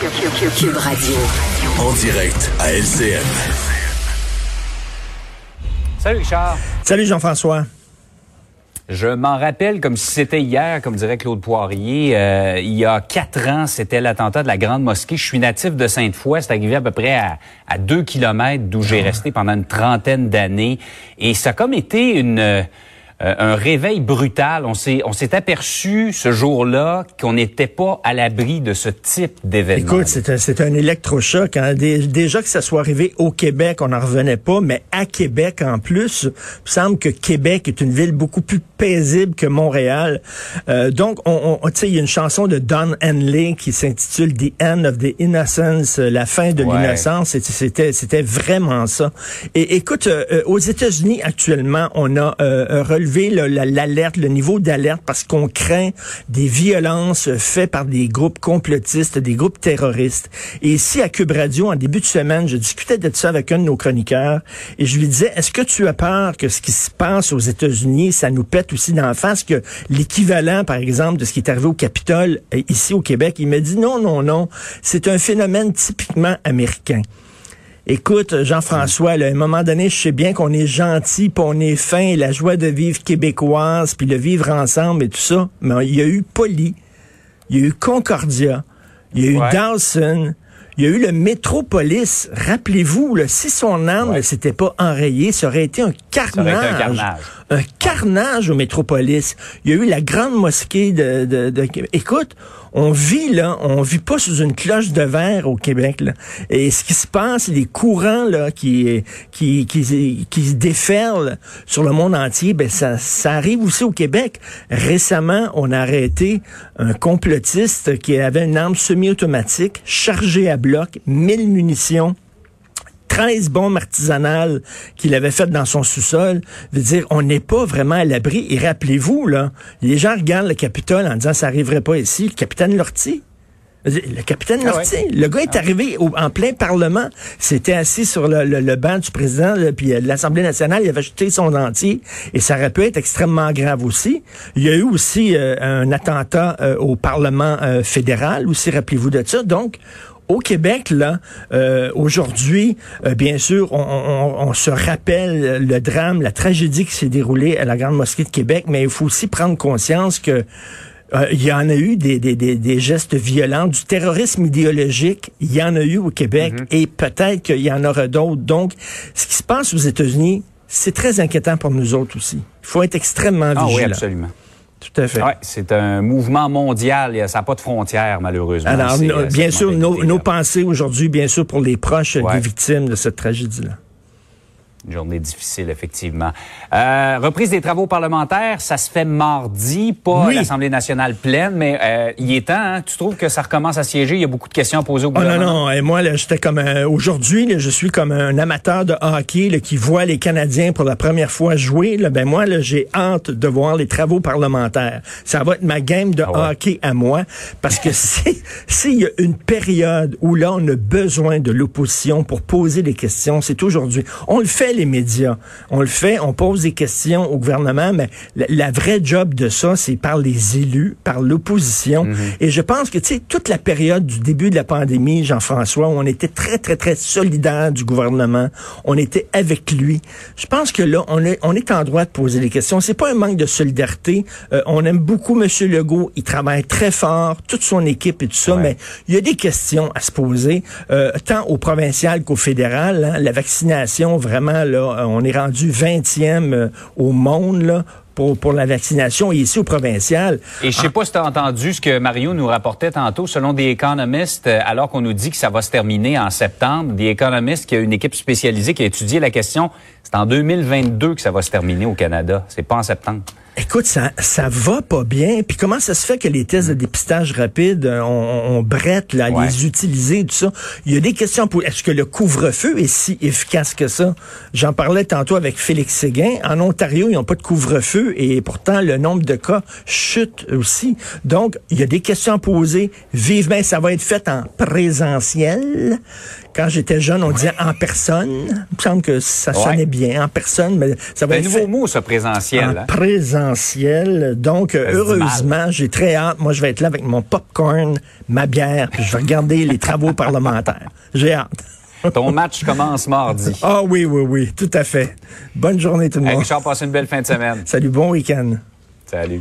Cube Radio. En direct à LCN. Salut Richard. Salut Jean-François. Je m'en rappelle comme si c'était hier, comme dirait Claude Poirier. Euh, il y a quatre ans, c'était l'attentat de la Grande Mosquée. Je suis natif de Sainte-Foy. C'est arrivé à peu près à, à deux kilomètres d'où j'ai resté pendant une trentaine d'années. Et ça a comme été une euh, un réveil brutal. On s'est, on s'est aperçu ce jour-là qu'on n'était pas à l'abri de ce type d'événement. Écoute, c'est un, c'est un électrochoc. Hein. déjà que ça soit arrivé au Québec, on n'en revenait pas, mais à Québec en plus, il me semble que Québec est une ville beaucoup plus paisible que Montréal. Euh, donc, on, on il y a une chanson de Don Henley qui s'intitule The End of the Innocence, la fin de l'innocence. C'était, c'était vraiment ça. Et écoute, euh, aux États-Unis actuellement, on a relevé l'alerte, le niveau d'alerte parce qu'on craint des violences faites par des groupes complotistes, des groupes terroristes. Et ici, à Cube Radio, en début de semaine, je discutais de ça avec un de nos chroniqueurs et je lui disais, est-ce que tu as peur que ce qui se passe aux États-Unis, ça nous pète aussi d'en face, que l'équivalent, par exemple, de ce qui est arrivé au Capitole euh, ici au Québec? Il me dit, non, non, non, c'est un phénomène typiquement américain. Écoute, Jean-François, à un moment donné, je sais bien qu'on est gentil, puis on est fin, la joie de vivre québécoise, puis le vivre ensemble et tout ça, mais il y a eu Poly, il y a eu Concordia, il y a eu Dawson, il y a eu le Métropolis. Rappelez-vous, si son âme ne s'était pas enrayée, ça aurait été un carnage. un carnage. Un carnage au Métropolis. Il y a eu la grande mosquée de, de, de... Écoute, on vit là, on vit pas sous une cloche de verre au Québec. Là. Et ce qui se passe, les courants là qui qui qui, se déferlent sur le monde entier, ben ça, ça arrive aussi au Québec. Récemment, on a arrêté un complotiste qui avait une arme semi-automatique chargée à bloc, 1000 munitions 13 bombes artisanales qu'il avait faites dans son sous-sol. veut dire, on n'est pas vraiment à l'abri. Et rappelez-vous, là, les gens regardent le Capitole en disant ça arriverait pas ici. Le capitaine Lortie. Le capitaine ah Lortie, le gars est ah. arrivé en plein Parlement, s'était assis sur le, banc du président, puis euh, l'Assemblée nationale, il avait jeté son dentier, et ça aurait pu être extrêmement grave aussi. Il y a eu aussi euh, un attentat euh, au Parlement fédéral, aussi, rappelez-vous de ça. Donc, au Québec, là, euh, aujourd'hui, euh, bien sûr, on, se rappelle le drame, la tragédie qui s'est déroulée à la Grande Mosquée de Québec, mais il faut aussi prendre conscience que euh, il y en a eu des, des, des, gestes violents, du terrorisme idéologique, il y en a eu au Québec mm-hmm. et peut-être qu'il y en aura d'autres. Donc, ce qui se passe aux États-Unis, c'est très inquiétant pour nous autres aussi. Il faut être extrêmement vigilant. Ah oui, absolument. Tout à fait. Ouais, c'est un mouvement mondial. Ça n'a pas de frontières, malheureusement. Alors, euh, bien sûr, nos, nos, pensées aujourd'hui, bien sûr, pour les proches des victimes de cette tragédie-là. Une journée difficile, effectivement. Euh, reprise des travaux parlementaires, ça se fait mardi, pas l'Assemblée nationale pleine, mais euh, il est temps. Hein? Tu trouves que ça recommence à siéger? Il y a beaucoup de questions à poser au gouvernement. Oh non, non. Et moi, j'étais comme euh, aujourd'hui, je suis comme un amateur de hockey là, qui voit les Canadiens pour la première fois jouer. Là, ben moi, j'ai hâte de voir les travaux parlementaires. Ça va être ma game de ah hockey à moi, parce que s'il y a une période où là, on a besoin de l'opposition pour poser des questions, c'est aujourd'hui. On le fait les médias. On le fait, on pose des questions au gouvernement, mais la, vraie job de ça, c'est par les élus, par l'opposition. Mhm. Et je pense que, tu sais, toute la période du début de la pandémie, Jean-François, où on était très, très, très solidaire du gouvernement, on était avec lui. Je pense que là, on est, on est en droit de poser des questions. C'est pas un manque de solidarité. Euh, on aime beaucoup M. Legault. Il travaille très fort, toute son équipe et tout ça, mais il y a des questions à se poser, euh, tant au provincial qu'au fédéral. Hein. La vaccination, vraiment, euh, on est rendu 20e euh, au monde là, pour, pour, la vaccination ici au provincial. Et je sais pas si tu as entendu ce que Mario nous rapportait tantôt, selon des économistes, euh, alors qu'on nous dit que ça va se terminer en septembre, des économistes qui a une équipe spécialisée qui a étudié la question, c'est en 2022 que ça va se terminer au Canada, c'est pas en septembre. Écoute, ça, ça va pas bien. Puis comment ça se fait que les tests de dépistage rapide, euh, on, on brette là, Ouais. les utiliser, tout ça? Il y a des questions pour. Est-ce que le couvre-feu est si efficace que ça? J'en parlais tantôt avec Félix Séguin. En Ontario, ils n'ont pas de couvre-feu et pourtant le nombre de cas chute aussi. Donc, il y a des questions à poser. Vivement, ça va être fait en présentiel. Quand j'étais jeune, on disait en personne. Il me semble que ça Ouais. sonnait bien en personne, mais ça va un être nouveau fait mot, ça, présentiel. en hein? présentiel. Donc, Ça heureusement, j'ai très hâte. Moi, je vais être là avec mon popcorn, ma bière, puis je vais regarder les travaux parlementaires. J'ai hâte. Ton match commence mardi. Ah oui, oui, oui, tout à fait. Bonne journée tout le Hey, monde. Richard, passe une belle fin de semaine. Salut, bon week-end. Salut.